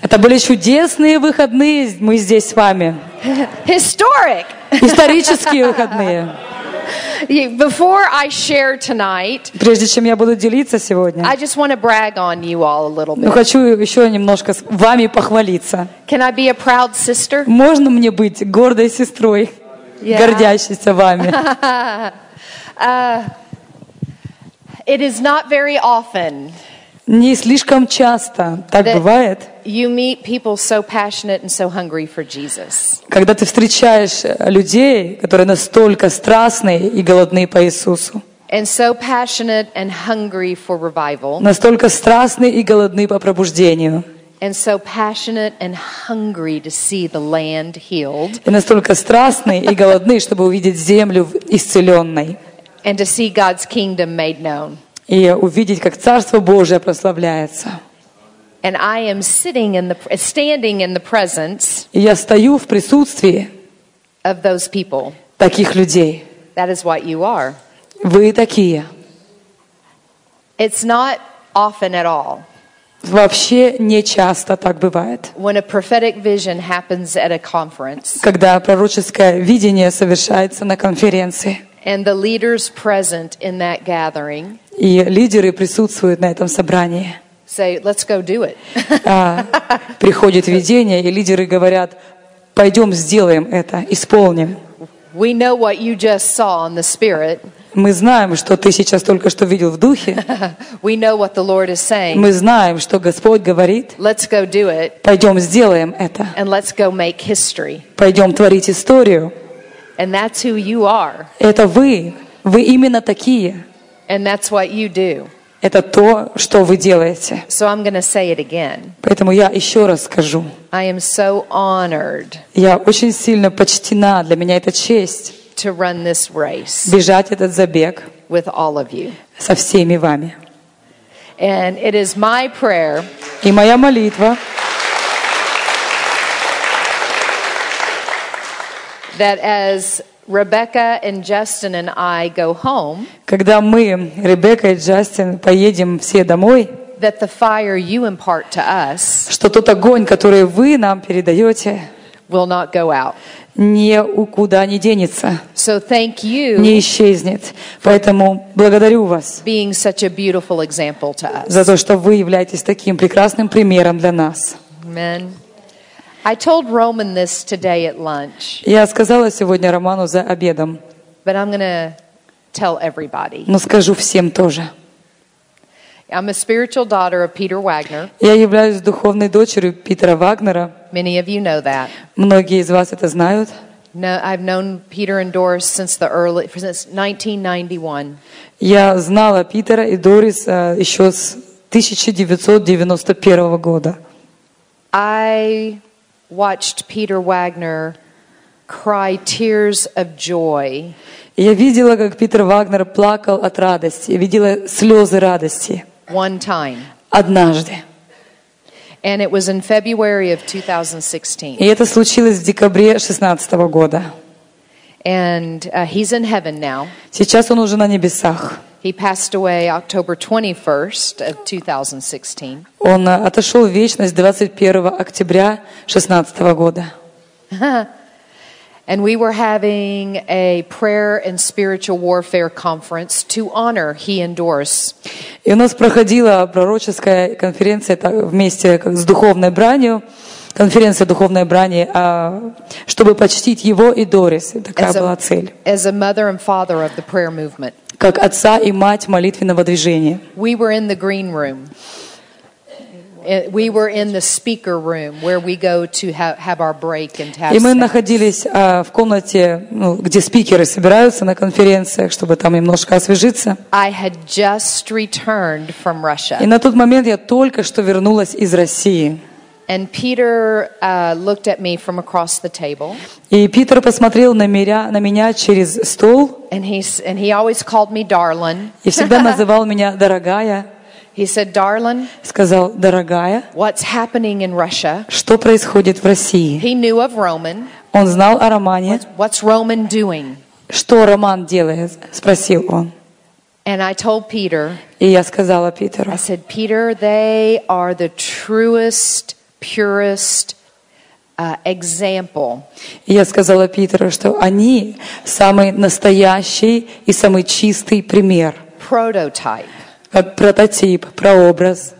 Это были чудесные выходные, мы здесь с вами. Historic. Исторические выходные. Before I share tonight, Прежде чем я буду делиться сегодня, I just want to brag on you all a little ну, bit. хочу еще немножко с вами похвалиться. Can I be a proud sister? Можно мне быть гордой сестрой, Yeah. гордящейся вами? It is not very often Не слишком часто так бывает, you meet people so passionate and so hungry for Jesus. когда ты встречаешь людей, которые настолько страстные и голодны по Иисусу, And so passionate and hungry for revival. настолько страстны и голодны по пробуждению, And so passionate and hungry to see the land healed. и настолько страстны и голодны, чтобы увидеть землю исцеленной, And to see God's kingdom made known. И увидеть, как Царство Божие прославляется. And I am sitting in the, standing in the presence И я стою в присутствии of those people. таких людей. That is what you are. Вы такие. It's not often at all Вообще не часто так бывает. when a prophetic vision happens at a conference Когда пророческое видение совершается на конференции, and the leaders present in that gathering и лидеры присутствуют на этом собрании. say, let's go do it. А, приходит видение, и лидеры говорят, пойдем сделаем это, исполним. we know what you just saw in the spirit. Мы знаем, что ты сейчас только что видел в духе. We know what the Lord is saying. Мы знаем, что Господь говорит, Let's go do it пойдем сделаем это. and let's go make history. Пойдем творить историю. And that's who you are. Это вы. Вы именно такие. And that's what you do. Это то, что вы делаете. So I'm going to say it again. Поэтому я еще раз скажу. I am so honored Я очень сильно почтена. Для меня это честь to run this race бежать этот забег with all of you. со всеми вами. And it is my prayer И моя молитва, that as Rebecca and Justin and I go home, когда мы, Ребекка и Джастин, поедем все домой, that the fire you impart to us что тот огонь, который вы нам передаете, will not go out. никуда не денется, So thank you не исчезнет. Поэтому благодарю вас being such a beautiful example to us. за то, что вы являетесь таким прекрасным примером для нас. Amen. I told Roman this today at lunch, Я сказала сегодня Роману за обедом, but I'm going to tell everybody. но скажу всем тоже. I'm a spiritual daughter of Peter Wagner. Я являюсь духовной дочерью Питера Вагнера. Many of you know that. Многие из вас это знают. No, I've known Peter and Doris since the early since 1991. Я знала Питера и Дорис э, еще с 1991 года. I watched Peter Wagner cry tears of joy И я видела, как Питер Вагнер плакал от радости. Я видела слезы радости one time, однажды. and it was in February of 2016. И это случилось в декабре 2016 года. And uh, he's in heaven now. Сейчас он уже на небесах. He passed away October 21st of 2016. Он отошел в вечность 21 октября 2016 года. And we were having a prayer and spiritual warfare conference to honor he and Doris. И у нас проходила пророческая конференция вместе с духовной бранью, конференция духовной брани, а, чтобы почтить его и Дорис. Такая была цель. as a mother and father of the prayer movement. Как отца и мать молитвенного движения. We were in the green room. Uh, We were in the speaker room where we go to ha- have our break and have И мы находились а, в комнате, ну, где спикеры собираются на конференциях, чтобы там немножко освежиться. I had just returned from И Russia. на тот момент я только что вернулась из России. And Peter uh, looked at me from across the table, И Питер посмотрел на меня, на меня через стол and he, s- and he always called me darling. и всегда называл меня «дорогая». He said, Darling, Сказал «дорогая». what's happening in Russia? Что происходит в России? He knew of Roman. Он знал о Романе. What's Roman doing? Что Роман делает? Спросил он. And I told Peter, И я сказала Питеру, I said, Peter, they are the truest purest uh, example я сказала Питеру, что они самый настоящий и самый чистый пример, prototype как прототип, прообраз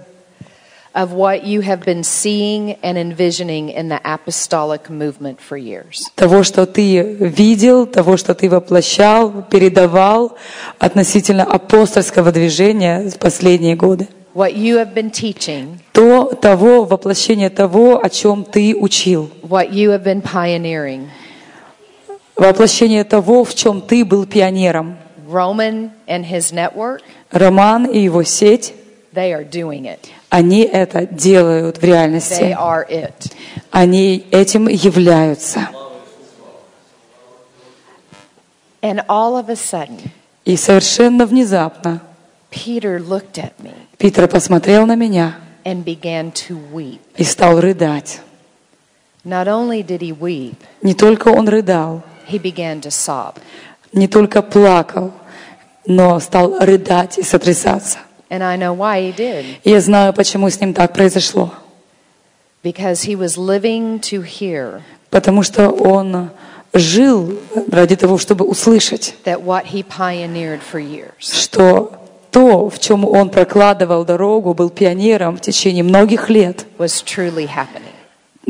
of what you have been seeing and envisioning in the apostolic movement for years. того, что ты видел, того, что ты воплощал, передавал относительно апостольского движения в последние годы. What you have been teaching, То, того, воплощение того, о чем ты учил. what you have been pioneering. Воплощение того, в чем ты был пионером. Roman and his network, Роман и его сеть, they are doing it. они это делают в They реальности. are it. Они этим являются. And all of a sudden, И совершенно внезапно Peter looked at me Питер посмотрел на меня and began to weep. и стал рыдать. Not only did he weep, Не только он рыдал, he began to sob. не только плакал, но стал рыдать и сотрясаться. And I know why he did. И я знаю, почему с ним так произошло. Because he was living to hear Потому что он жил ради того, чтобы услышать, that what he pioneered for years что то, в чем он прокладывал дорогу, был пионером в течение многих лет,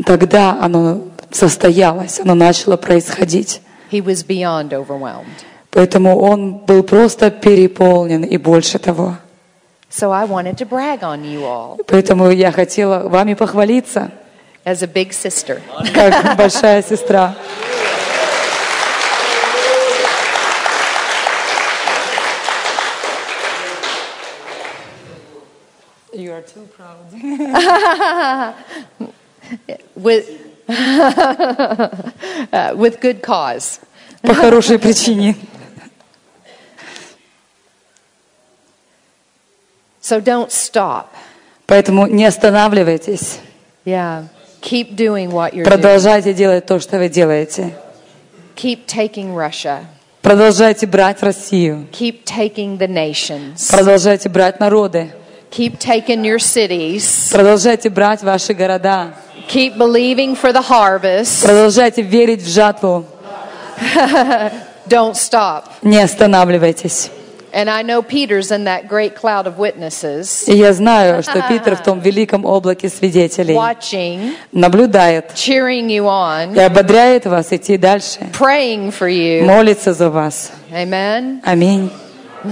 тогда оно состоялось, оно начало происходить. Поэтому он был просто переполнен и больше того. So I wanted to brag on you all Поэтому я хотела вами похвалиться, as a big sister. как большая сестра. You are too proud. With, uh, with good cause. По хорошей причине. So don't stop. Поэтому не останавливайтесь. Yeah. Keep doing what you're doing. Продолжайте делать то, что вы делаете. Keep taking Russia. Продолжайте брать Россию. Keep taking the nations. Продолжайте брать народы. Keep taking your cities. Продолжайте брать ваши города. Keep believing for the harvest. Продолжайте верить в жатву. Don't stop. Не останавливайтесь. And I know Peter's in that great cloud of witnesses, И я знаю, что Питер в том великом облаке свидетелей watching, наблюдает cheering you on, и ободряет вас идти дальше, praying for you. молится за вас. Amen. Аминь.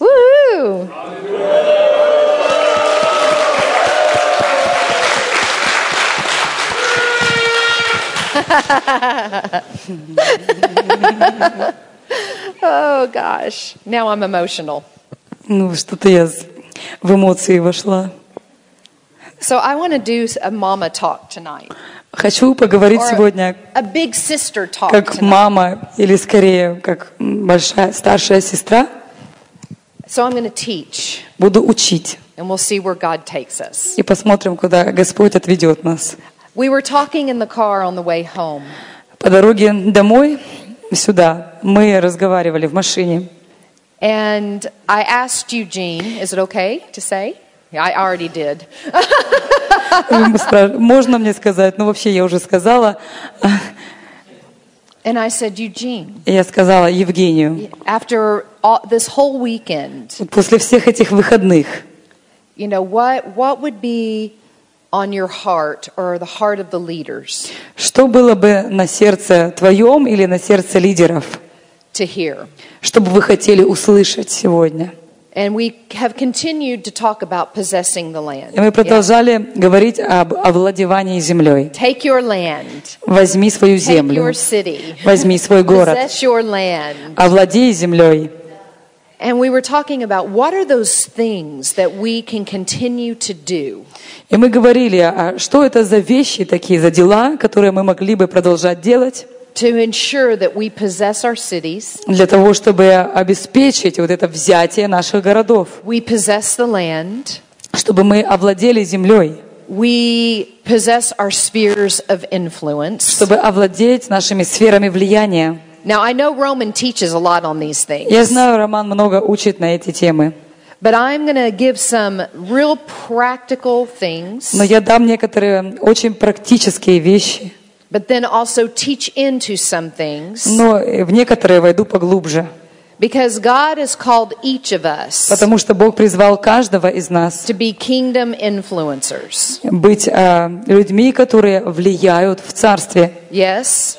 Woo! oh gosh, now I'm emotional. Ну, что-то я с- в эмоции вошла. So I want to do a mama talk tonight, Хочу поговорить or сегодня a big sister talk как tonight. мама, или скорее, как м, большая, старшая сестра. So I'm going to teach, Буду учить. and we'll see where God takes us. И посмотрим, куда Господь отведет нас. We were talking in the car on the way home, По дороге домой, сюда, мы разговаривали в машине. and I asked Eugene, is it okay to say? Yeah, I already did. Можно мне сказать? Ну, вообще, я уже сказала. And I said, Eugene, И Я сказала Евгению, after all, this whole weekend, после всех этих выходных, you know, what, what would be on your heart or the heart of the leaders что было бы на сердце твоем или на сердце лидеров, to hear? что бы вы хотели услышать сегодня? And we have continued to talk about possessing the land. И мы Yeah. продолжали говорить об овладевании землей. Take your land, Возьми свою take землю, your city, возьми свой город, possess your land. овладей землей. And we were talking about what are those things that we can continue to do И мы говорили, а что это за вещи такие, за дела, которые мы могли бы продолжать делать to ensure that we possess our cities, для того, чтобы обеспечить вот это взятие наших городов, we possess the land, чтобы мы овладели землей, we possess our spheres of influence. чтобы овладеть нашими сферами влияния. Now, I know Roman teaches a lot on these things, Я знаю, Роман много учит на эти темы. But I'm going to give some real practical things, Но я дам некоторые очень практические вещи, but then also teach into some things но в некоторые войду поглубже. because God has called each of us Потому что Бог призвал каждого из нас to be kingdom influencers. быть а, людьми, которые влияют в Царстве. Yes?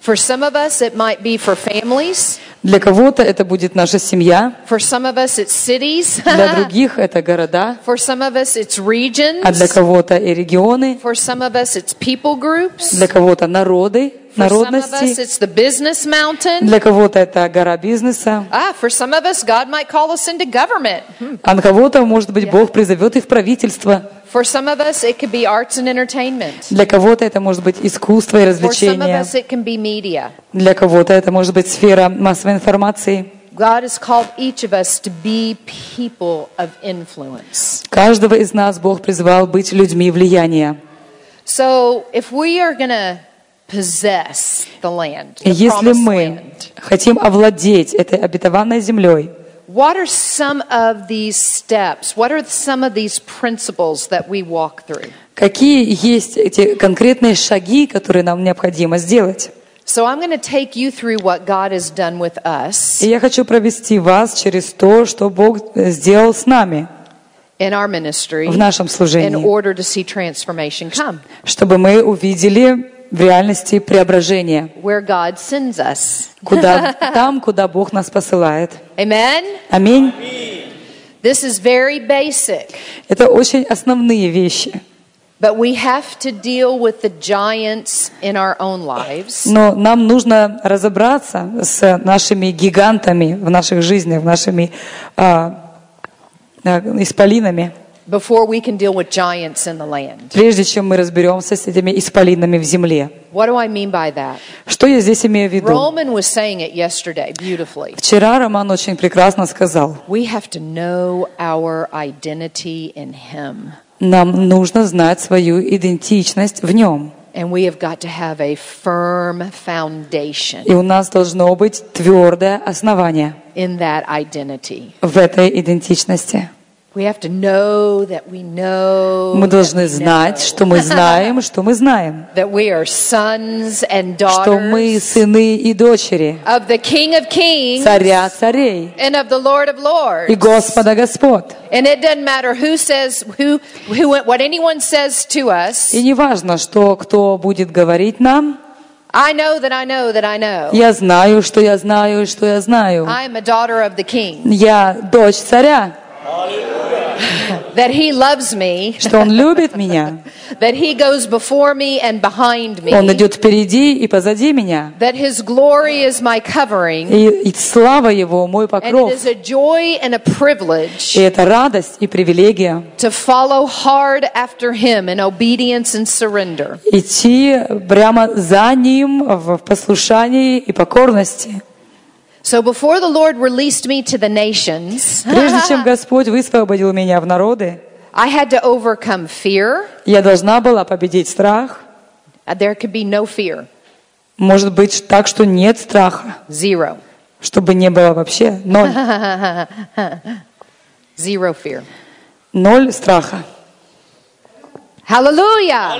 For some of us, it might be for families. Для кого-то это будет наша семья, For some of us, it's cities. для других это города, For some of us, it's regions. а для кого-то и регионы, For some of us, it's people groups. для кого-то народы, For some of us, народности, it's the business mountain. для кого-то это гора бизнеса, for some of us, God might call us into government. А на кого-то, может быть, Бог призовет и в правительство. For some of us, it could be arts and entertainment. Для кого-то это может быть искусство и For some of us, it can be media. Для кого-то это может быть сфера массовой информации. God has called each of us to be people of influence. Каждого из нас Бог призвал быть людьми влияния. So, if we are going to possess the land, И the если мы хотим овладеть этой обетованной землей, what are some of these steps? What are some of these principles that we walk through? какие есть эти конкретные шаги, которые нам необходимо сделать? So, I'm going to take you through what God has done with us И я хочу провести вас через то, что Бог э, сделал с нами in our ministry в нашем in служении, order to see transformation come чтобы мы увидели в реальности преображение, where God sends us. куда, там, куда Бог нас посылает. Аминь. This is very basic, Это очень основные вещи. but we have to deal with the giants in our own lives Но нам нужно разобраться с нашими гигантами в наших жизнях, нашими а, а, исполинами, before we can deal with giants in the land. прежде чем мы разберемся с этими исполинами в земле. What do I mean by that? Что я здесь имею в виду? Roman was saying it yesterday beautifully. Вчера Роман очень прекрасно сказал, We have to know our identity in Him. нам нужно знать свою идентичность в нем. And we have got to have a firm foundation И у нас должно быть твердое основание in that identity. в этой идентичности. We have to know that we know Мы должны знать, что мы знаем, что мы знаем, that we are sons and что мы сыны и дочери of the King of Kings царя царей and of the Lord of и. Господа Господь. And it doesn't matter who says who, who what anyone says to us. И не важно, что кто будет говорить нам, I know that I know that I know. я знаю, что я знаю, что я знаю. I am a daughter of the King. Я дочь царя, That He loves me. что он любит меня, That He goes before me and behind me. он идет впереди и позади меня. That His glory is my covering. И, и слава его мой And it покров. is a joy and a privilege И это радость и привилегия to follow hard after Him in obedience and surrender. идти прямо за ним в послушании и покорности. So before the Lord released me to the nations, Прежде чем Господь высвободил меня в народы, I had to overcome fear. я должна была победить страх. Uh, There could be no fear. Может быть так, что нет страха, Zero. чтобы не было вообще ноль. Zero fear. Ноль страха. Hallelujah.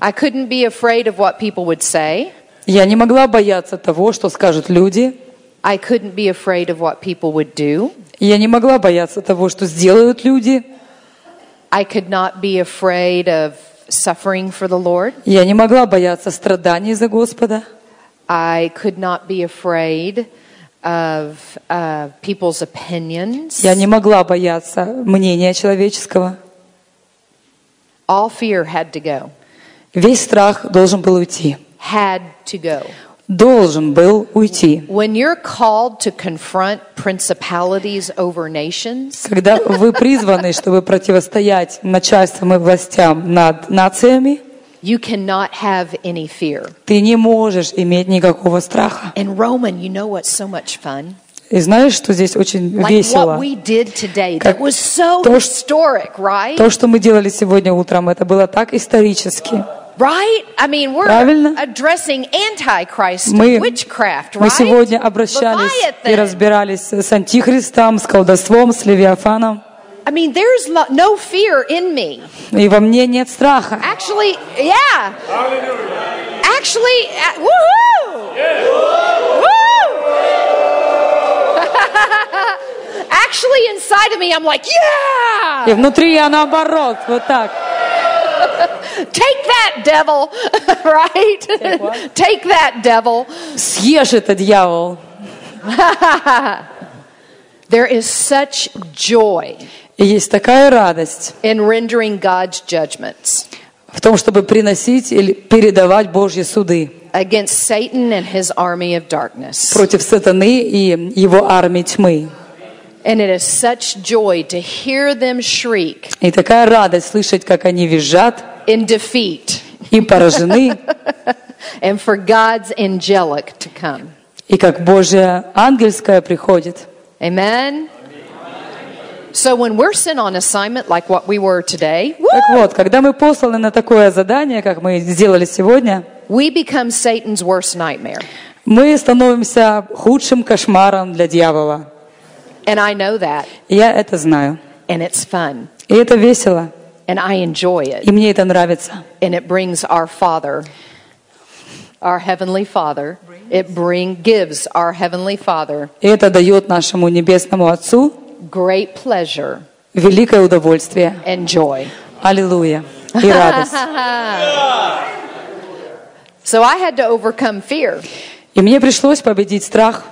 I couldn't be afraid of what people would say. Я не могла бояться того, что скажут люди. I couldn't be afraid of what people would do. Я не могла бояться того, что сделают люди. I could not be afraid of suffering for the Lord. Я не могла бояться страданий за Господа. I could not be afraid of uh, people's opinions. Я не могла бояться мнения человеческого. All fear had to go. Весь страх должен был уйти. Had to go. Должен был уйти. When you're called to confront principalities over nations, Когда вы призваны, чтобы противостоять начальствам и властям над нациями, you cannot have any fear. ты не можешь иметь никакого страха. In Roman, you know what's so much fun? И знаешь, что здесь очень Like весело? today. Как That was so historic, right? То, что мы делали сегодня утром, это было так исторически. Right? I mean, we're Правильно. addressing antichrist Мы, witchcraft, мы right? сегодня обращались и Leviathan. разбирались с антихристом, с колдовством, с левиафаном. I mean, there's no fear in me. И во мне нет страха. Actually, yeah. Actually, uh, woohoo! Woo! Actually, inside of me, I'm like, И yeah! внутри я наоборот, вот так. Take that, devil! right? Take that, devil! Съешь это, дьявол. There is such joy есть такая радость in rendering God's judgments в том, чтобы приносить или передавать Божьи суды against Satan and his army of darkness. против сатаны и его армии тьмы. And it is such joy to hear them shriek И такая радость слышать, как они визжат in defeat и поражены, and for God's angelic to come. и как Божья ангельская приходит. Amen. So when we're sent on assignment like what we were today, Так вот, когда мы посланы на такое задание, как мы сделали сегодня, we become Satan's worst nightmare. мы становимся худшим кошмаром для дьявола. And I know that. Я это знаю. And it's fun. И это весело. And I enjoy it. И мне это нравится. And it brings our Father, our Heavenly Father, it bring gives our Heavenly Father это дает нашему Небесному Отцу great pleasure великое удовольствие. and joy. Аллилуйя. И радость. So I had to overcome fear. И мне пришлось победить страх.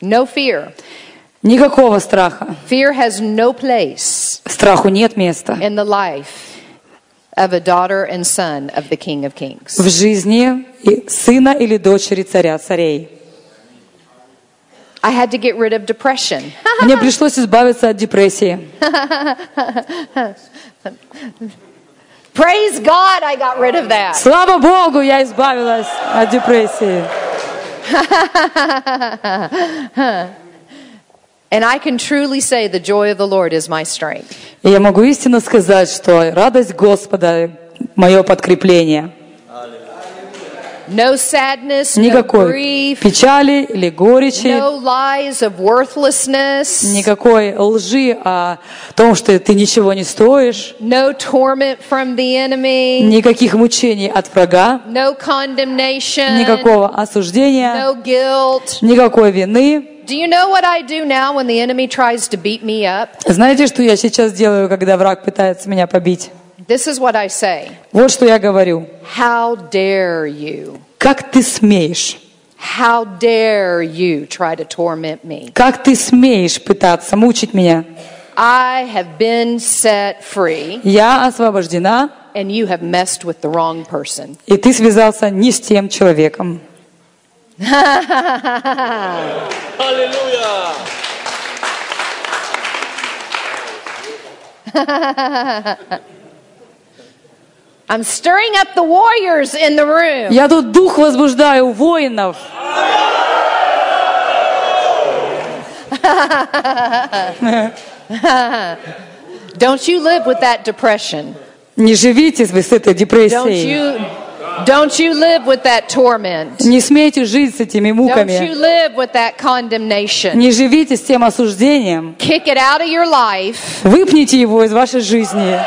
No fear. Никакого страха. Fear has no place Страху нет места in the life of a daughter and son of the King of Kings. в жизни сына или дочери царя царей. I had to get rid of depression. Мне пришлось избавиться от депрессии. Praise God, I got rid of that. Слава Богу, я избавилась от депрессии. And I can truly say the joy of the Lord is my strength. И я могу истинно сказать, что радость Господа – мое подкрепление. No sadness, no Никакой grief, печали или горечи, no lies of worthlessness, никакой лжи о том, что ты ничего не стоишь, no torment from the enemy, никаких мучений от врага, no condemnation, никакого осуждения, no guilt. никакой вины. Do you know what I do now when the enemy tries to beat me up? Знаете, что я сейчас делаю, когда враг пытается меня побить? This is what I say. Вот что я говорю. How dare you? Как ты смеешь? How dare you try to torment me? Как ты смеешь пытаться мучить меня? I have been set free, Я освобождена, and you have messed with the wrong person. и ты связался не с тем человеком. Hallelujah. I'm stirring up the warriors in the room. Я тут дух возбуждаю у воинов. Don't you live with that depression. Не живите вы с этой Don't депрессией. you don't you live with that torment. Не смейте жить с этими Don't you муками. live with that condemnation. Не живите с тем осуждением. Kick it out of your life Выпните его из вашей жизни.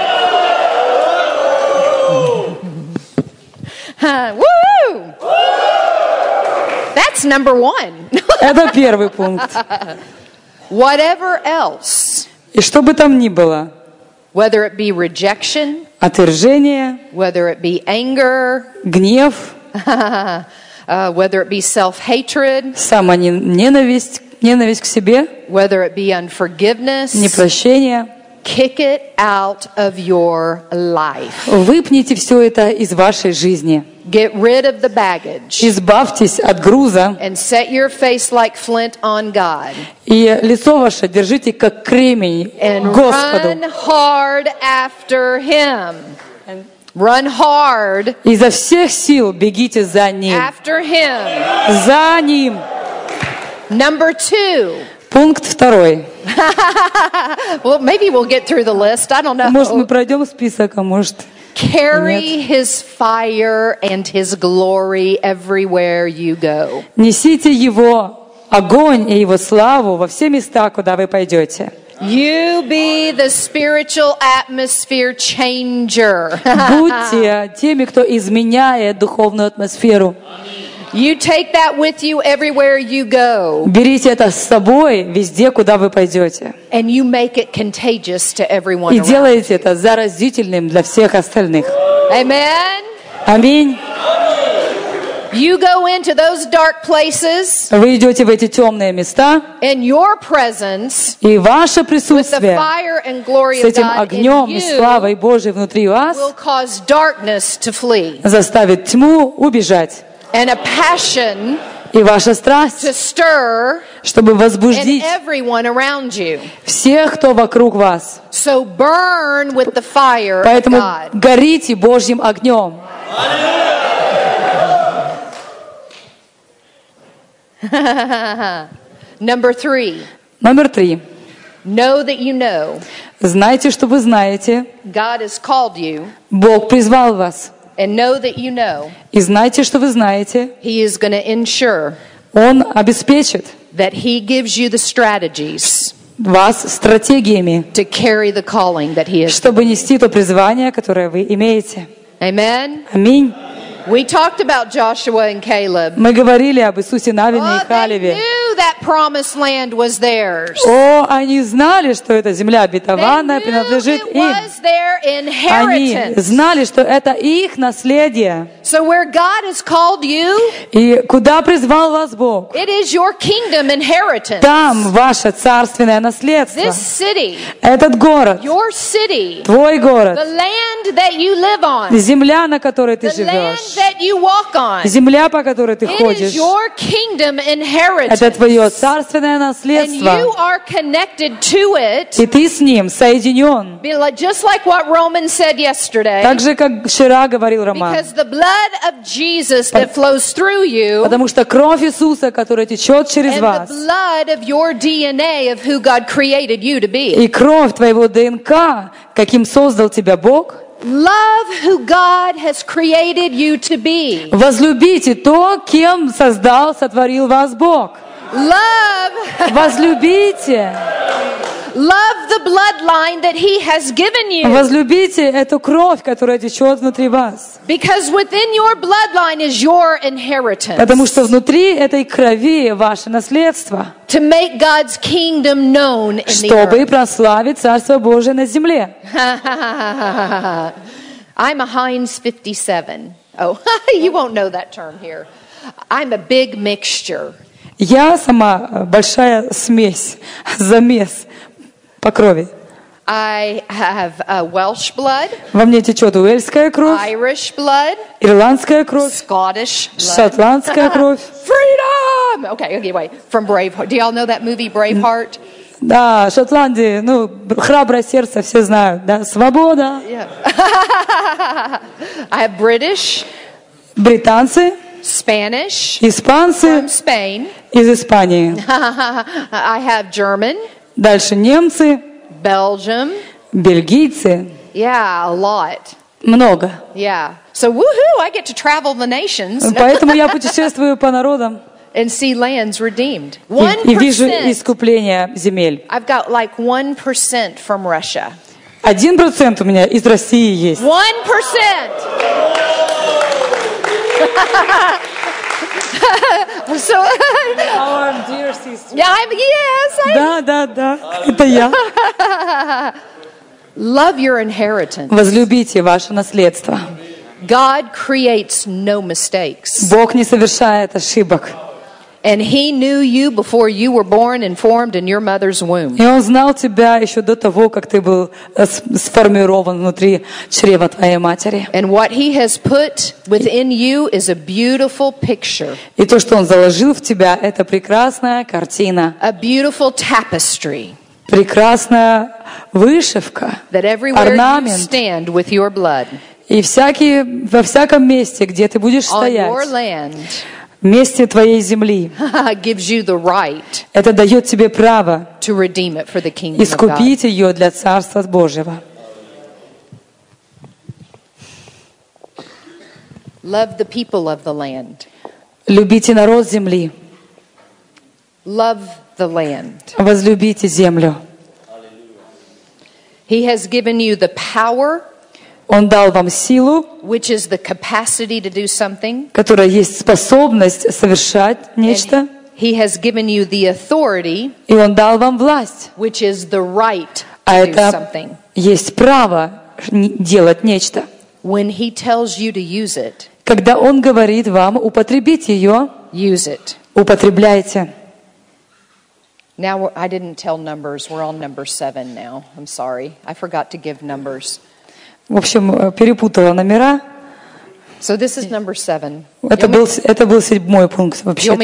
Huh, Woo! That's number one. Это первый пункт. Whatever else, И что бы там ни было, whether it be rejection, отвержение, whether it be anger, гнев, uh, whether it be self hatred, самоненависть, ненависть к себе, whether it be unforgiveness, непрощение, kick it out of your life. выпните все это из вашей жизни. Get rid of the baggage Избавьтесь от груза, and set your face like flint on God и лицо ваше держите как кремень and к Господу. run hard after Him. Run hard Изо всех сил бегите за Ним. after Him. За Ним. Number two, Пункт второй. well, maybe we'll get through the list. I don't know. Может, мы пройдем список, а может... Carry his fire and his glory everywhere you go. Несите его огонь и его славу во все места, куда вы пойдете. You be the spiritual atmosphere changer. Будьте теми, кто изменяет духовную атмосферу. You take that with you everywhere you go, Берите это с собой везде, куда вы пойдете. and you make it contagious to everyone И around. делайте это заразительным для всех остальных. Amen. Аминь. You go into those dark places, Вы идете в эти темные места, and your presence и ваше with the присутствие fire and glory с of этим God in огнем и you славой Божьей внутри вас will cause darkness to flee заставит тьму убежать. And a passion И ваша страсть, to stir чтобы you. всех, кто вокруг вас. So burn with the fire of Поэтому горите Божьим огнем. Number three, Номер три. know that you know Знайте, что вы знаете. God has called you, Бог призвал вас. and know that you know И знайте, что вы знаете. He is going to ensure Он обеспечит that He gives you the strategies вас стратегиями, to carry the calling that He has. чтобы нести то призвание, которое вы имеете. Amen. Аминь. We talked about Joshua and Caleb. Мы говорили об Иисусе Навине Oh, и they Халеве. Knew that promised land was theirs. О, они знали, что эта земля обетованная принадлежит it им. was their Они inheritance. знали, что это их наследие. So where God has called you, И куда призвал вас Бог? it is your kingdom inheritance. Там ваше царственное наследство. This city, Этот город, your city, твой the город, land that you live on, земля, на которой ты the land живешь, that you walk on, земля, по которой ты it is ходишь, your kingdom это inheritance. Твое царственное And you наследство. are connected to it, И ты с ним соединен. be like- just like what Romans said yesterday. Так же, как вчера говорил Роман. Because the blood of Jesus that flows through you Потому что кровь Иисуса, которая течет через вас, и кровь твоего ДНК, каким создал тебя Бог, Love who God has created you to be. возлюбите то, кем создал, сотворил вас Бог. Love, Возлюбите, love the bloodline that He has given you. возлюбите эту кровь, которая течет внутри вас. Because within your bloodline is your inheritance. Потому что внутри этой крови ваше наследство, To make God's kingdom known in the чтобы earth. прославить Царство Божие на земле. I'm a Heinz 57. Oh, you won't know that term here. I'm a big mixture. Я сама э, большая смесь, замес по крови. I have uh, Welsh blood, Во мне течет уэльская кровь, Irish blood, ирландская кровь, Scottish blood. шотландская кровь. Freedom! Okay, anyway, from Braveheart. Do y'all know that movie, Braveheart? Да, Шотландия, ну, храброе сердце, все знают, да, свобода. Yeah. I have British, Британцы, Spanish, испанцы from Spain. из Испании. I have German, Дальше немцы, Belgium. бельгийцы, Yeah, a lot. много. Yeah. So woohoo, I get to travel the nations Поэтому я путешествую по народам and see lands redeemed. и, One и вижу percent. искупление земель. I've got like one percent from Russia. Один процент у меня из России есть. One percent. So yeah, I'm, yes, I Да, да, да, это я. love your inheritance. Возлюбите ваше наследство. God creates no mistakes. Бог не совершает ошибок. And He knew you before you were born and formed in your mother's womb. И Он знал тебя еще до того, как ты был э, с- сформирован внутри чрева твоей матери. And what He has put within you is a beautiful picture, И то, что Он заложил в тебя, это прекрасная картина, a beautiful tapestry прекрасная вышивка, that everywhere you орнамент. stand with your blood И всякие, во всяком месте, где ты будешь on your стоять, месте твоей земли. gives you the right Это дает тебе право to redeem it for the kingdom of God. искупить ее для Царства Божьего. Love the people of the land. Любите народ земли, Love the land. возлюбите землю. He has given you the power, Он дал вам силу, which is the capacity to do something. которая есть способность совершать нечто, And he has given you the authority, и Он дал вам власть. which is the right А to do это something. есть право н- делать нечто. When he tells you to use it, Когда Он говорит вам употребить ее, use it. употребляйте. Now, we're- I didn't tell numbers. We're on number seven now. I'm sorry. I forgot to give numbers. В общем, э, перепутала номера. So this is number seven. Это был, это был седьмой пункт вообще.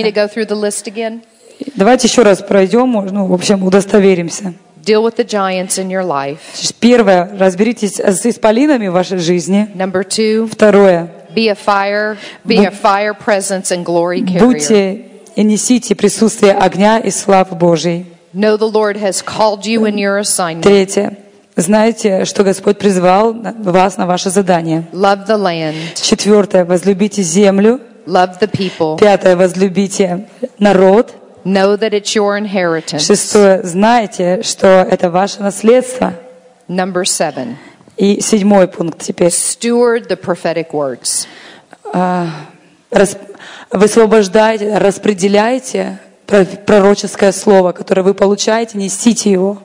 Давайте еще раз пройдем, ну, в общем, удостоверимся. Deal with the giants in your life. Первое, разберитесь с исполинами в вашей жизни. Number two, Второе, be a fire, be a fire presence and glory carrier. будьте и несите присутствие огня и славы Божьей. Know the Lord has called you in your assignment. Третье, знаете, что Господь призвал вас на ваше задание. Love the land. Четвертое, возлюбите землю. Love the people. Пятое, возлюбите народ. Know that it's your inheritance. Шестое, знайте, что это ваше наследство. Number seven, И седьмой пункт теперь. steward the prophetic words. А, Высвобождайте, распределяйте про- пророческое слово, которое вы получаете, несите его.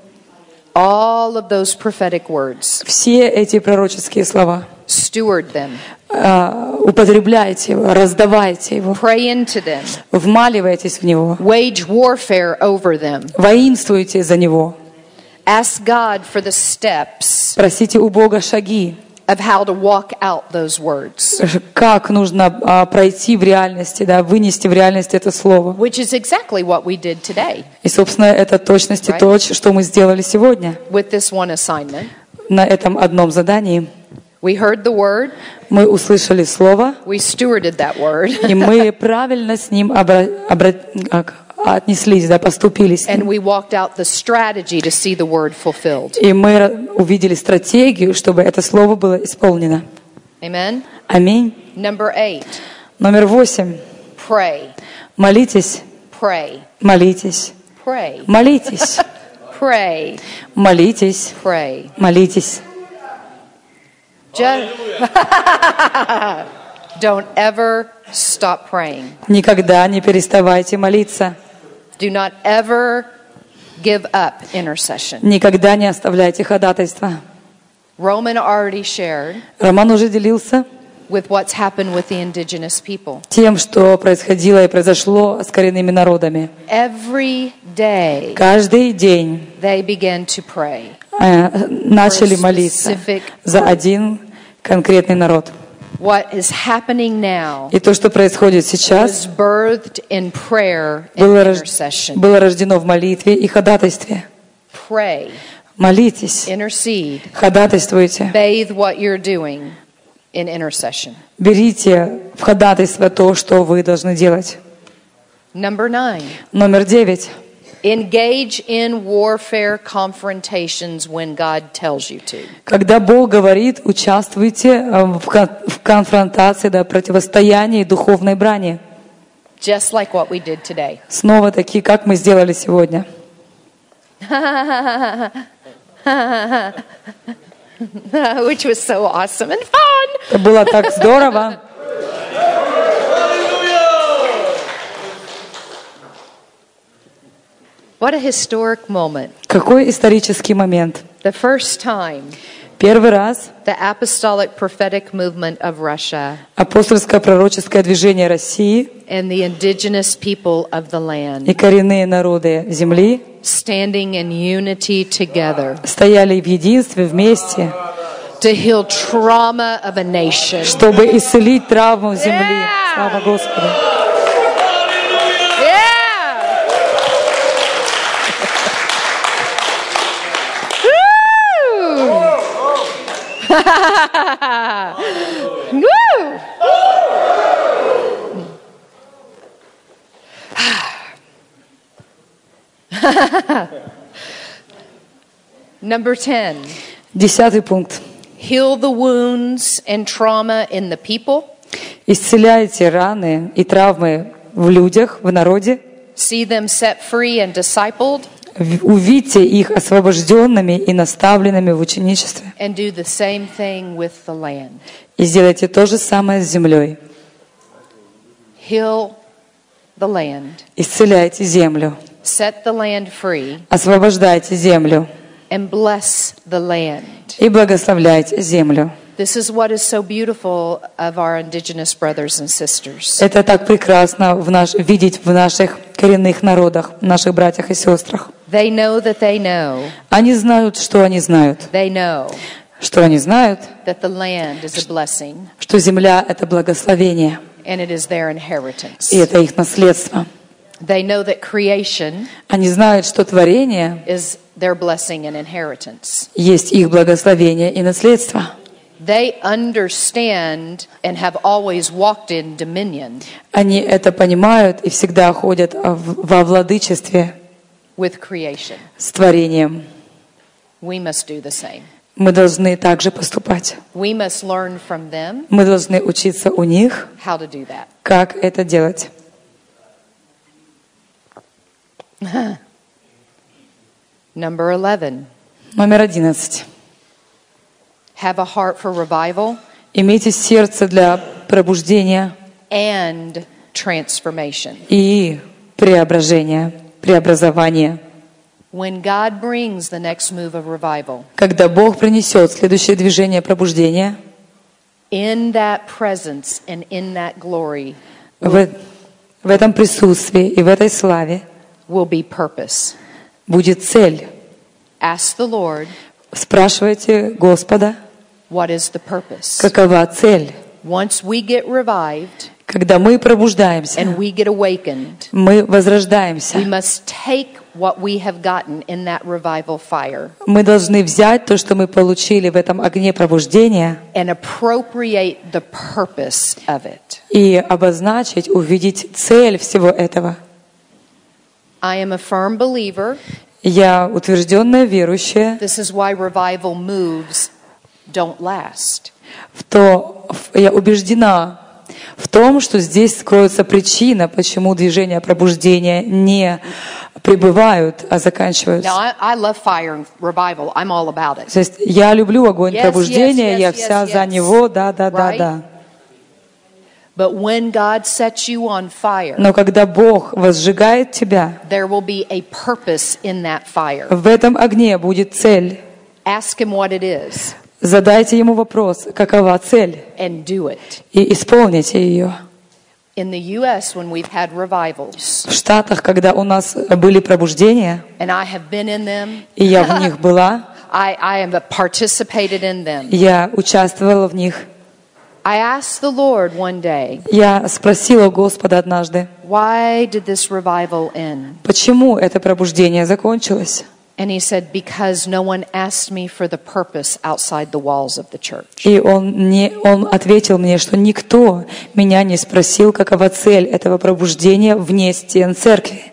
All of those prophetic words. Все эти пророческие слова. Steward them. А, Употребляйте его, раздавайте его, Pray into them. вмаливайтесь в него, Wage warfare over them. воинствуйте за него, Ask God for the steps просите у Бога шаги, of how to walk out those words, как нужно а, пройти в реальности, да, вынести в реальность это слово. which is exactly what we did today И, собственно, это точности Right. то, что мы сделали сегодня with this one assignment. на этом одном задании. We heard the word, Мы услышали слово, we stewarded that word, и мы правильно с ним обра- обра- отнеслись, да, поступили с and we walked out the strategy to see the word fulfilled. И мы увидели стратегию, чтобы это слово было исполнено. Amen. Аминь. Number eight, Номер восемь. pray, Молитесь, pray, молитесь, pray, молитесь, pray, молитесь, pray. молитесь. Just don't ever stop praying. Никогда не переставайте молиться. Do not ever give up intercession. Никогда не оставляйте ходатайства. Roman already shared Роман уже делился with what's happened with the indigenous people. тем, что происходило и произошло с коренными народами. Every day Каждый день they began to pray. э, начали молиться за один конкретный народ. What is happening now И то, что происходит сейчас, was birthed in prayer and было, рож- было рождено в молитве и ходатайстве. Молитесь, intercede, ходатайствуйте. bathe what you're doing in intercession. Берите в ходатайство то, что вы должны делать. Number nine. Номер девять. Engage in warfare confrontations when God tells you to. Когда Бог говорит, участвуйте э, в кон- в конфронтации, да, противостоянии духовной брани. Just like what we did today. Снова таки, как мы сделали сегодня. Which was so awesome and fun. Это было так здорово. What a historic moment. Какой исторический момент. The first time Первый раз the apostolic prophetic movement of Russia апостольское пророческое движение России and the indigenous people of the land и коренные народы земли standing in unity together стояли в единстве вместе, to heal trauma of a nation. чтобы исцелить травму земли. Yeah! Слава Господу. Woo! Number 10. Десятый пункт. Heal the wounds and trauma in the people. Исцеляйте раны и травмы в людях, в народе. See them set free and discipled. Увидьте их освобожденными и наставленными в ученичестве. И сделайте то же самое с землей. Исцеляйте землю. Освобождайте землю. И благословляйте землю. This is what is so beautiful of our indigenous brothers and sisters. Это так прекрасно в наш, видеть в наших коренных народах, наших братьях и сестрах. They know that they know, Они знают, что они знают. they know Что они знают, that the land is a blessing что земля — это благословение, and it is their inheritance. и это их наследство. They know that creation Они знают, что творение is their blessing and inheritance. есть их благословение и наследство. They understand and have always walked in dominion Они это понимают и всегда ходят во владычестве with creation. с творением. We must do the same. Мы должны также поступать. We must learn from them Мы должны учиться у них, how to do that. как это делать. Number 11, Номер одиннадцать. have a heart for revival Имейте сердце для пробуждения and transformation. и преображения, преобразования. When God brings the next move of revival, Когда Бог принесет следующее движение пробуждения, in that presence and in that glory в, в этом присутствии и в этой славе will be purpose. будет цель. Ask the Lord, Спрашивайте Господа, what is the purpose? какова цель. Once we get revived Когда мы пробуждаемся, мы we возрождаемся. must take what we have gotten in that revival fire Мы должны взять то, что мы получили в этом огне пробуждения, и обозначить, увидеть цель всего этого. I am a firm believer. Я утвержденная верующая This is why revival moves don't last. в то, я убеждена в том, что здесь скроется причина, почему движения пробуждения не пребывают, а заканчиваются. То есть я люблю огонь Yes, пробуждения, yes, я вся за него, да, да, да, да. But when God sets you on fire, Но когда Бог возжигает тебя, there will be a purpose in that fire. в этом огне будет цель. Ask Him what it is Задайте ему вопрос, какова цель, and do it. и исполните ее. In the U.S., when we've had revivals, В Штатах, когда у нас были пробуждения, and I have been in them, и я в них была, I, I have participated in them. я участвовала в них, I asked the Lord one day, я спросила Господа однажды, why did this revival end? почему это пробуждение закончилось? And he said, because no one asked me for the purpose outside the walls of the church. И он, не, он ответил мне, что никто меня не спросил, какова цель этого пробуждения вне стен церкви.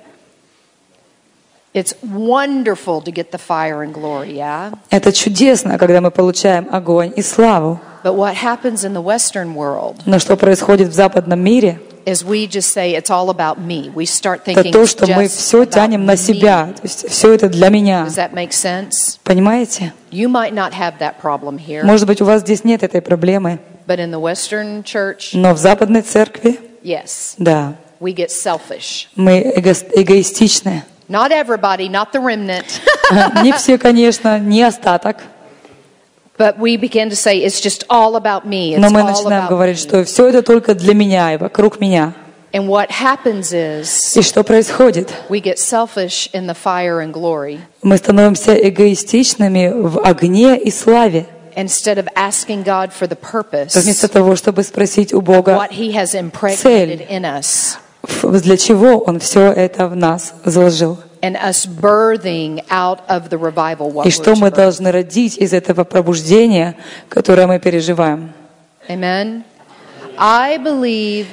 It's wonderful to get the fire and glory, yeah? Это чудесно, когда мы получаем огонь и славу. But what happens in the Western world Но что происходит в западном мире, is we just say it's all about me. We start это thinking то, it's что мы just все about тянем на me. себя. То есть все это для меня. Does that make sense? Понимаете? You might not have that problem here, Может быть, у вас здесь нет этой проблемы, but in the Western church, но в западной церкви, yes, да, we get selfish. мы эго- эгоистичны. Not everybody, not the remnant, Не все, конечно, не остаток, Но мы начинаем говорить, что все это только для меня и вокруг меня. And what happens is И что происходит? we get selfish in the fire and glory Мы становимся эгоистичными в огне и славе. instead of asking God for the есть Вместо purpose того, чтобы спросить у Бога, what He has impregnated in us для чего Он все это в нас заложил. and us birthing out of the revival what И we're что to мы birth. должны родить из этого пробуждения, которое мы переживаем. Amen. I believe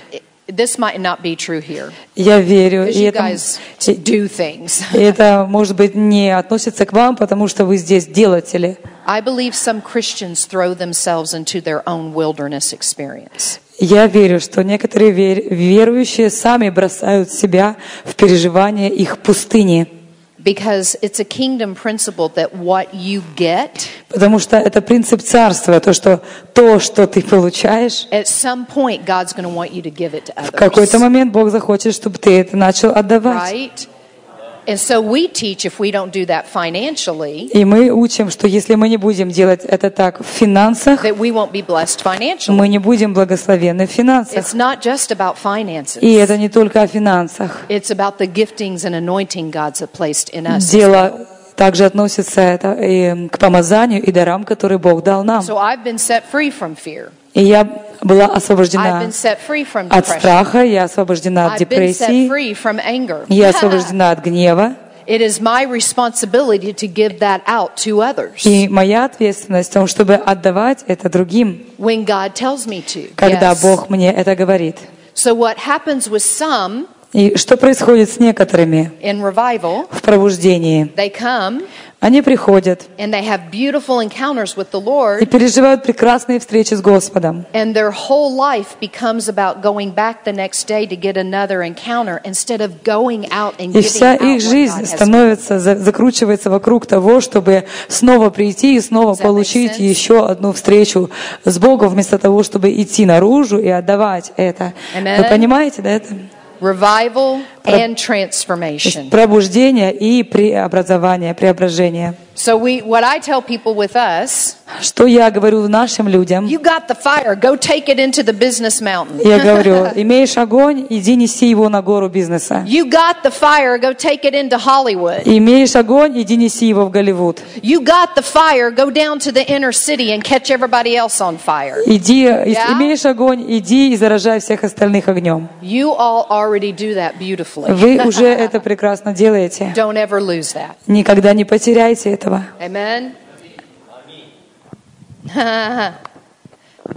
this might not be true here Я верю, because и you это, guys и- do things. и это, может быть, не относится к вам, потому что вы здесь делатели. I believe some Christians throw themselves into their own wilderness experience. Я верю, что некоторые вер- верующие сами бросают себя в переживание их пустыни, Because it's a kingdom principle that what you get, потому что это принцип царства, то, что то, что ты получаешь, at some point, God's want you to give it to в какой-то others. момент Бог захочет, чтобы ты это начал отдавать. Right? И мы учим, что если мы не будем делать это так в финансах, мы не будем благословенны в финансах. It's not just about finances. И это не только о финансах. It's about the giftings and anointing God's placed in us. as well. Дело также относится это и к помазанию и дарам, которые Бог дал нам. So И я была освобождена от страха, я освобождена от депрессии, я освобождена от гнева. It is my responsibility to give that out to others И моя ответственность в том, чтобы отдавать это другим, when God tells me to. когда Yes. Бог мне это говорит. So what happens with some И что происходит с некоторыми in revival, в пробуждении? they come Они приходят and they have beautiful encounters with the и переживают прекрасные встречи с Господом. and their whole life becomes about going back the next day to get another encounter instead of going out and И вся их жизнь становится, за- закручивается вокруг того, чтобы снова прийти и снова получить еще одну встречу с Богом, вместо того, чтобы идти наружу и отдавать это. Amen. Вы понимаете, да, это? Revival and transformation. пробуждение и преобразование, преображение. So we, what I tell people with us, Что я говорю нашим людям? you got the fire, go take it into the business mountain. Я говорю, имеешь огонь, иди неси его на гору бизнеса. You got the fire, go take it into Hollywood. Имеешь огонь, иди неси его в Голливуд. You got the fire, go down to the inner city and catch everybody else on fire. Иди, Yeah? имеешь огонь, иди и заражай всех остальных огнем. You all already do that beautifully. Вы уже это прекрасно делаете. Don't ever lose that. Никогда не потеряйте этого. Amen.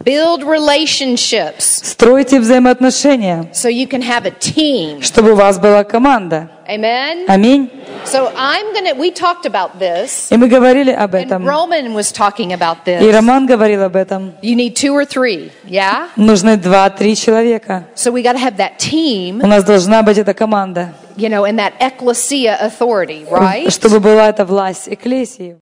Build relationships Стройте взаимоотношения, so you can have a team. чтобы у вас была команда. Amen. Аминь. So I'm to, we talked about this, И мы говорили об and этом. Roman was talking about И this. Роман говорил об этом. You need two or three, yeah? Нужны два-три человека. So we got to have that team, У нас должна быть эта команда, you know, and that ecclesia authority, right? чтобы была эта власть экклесии.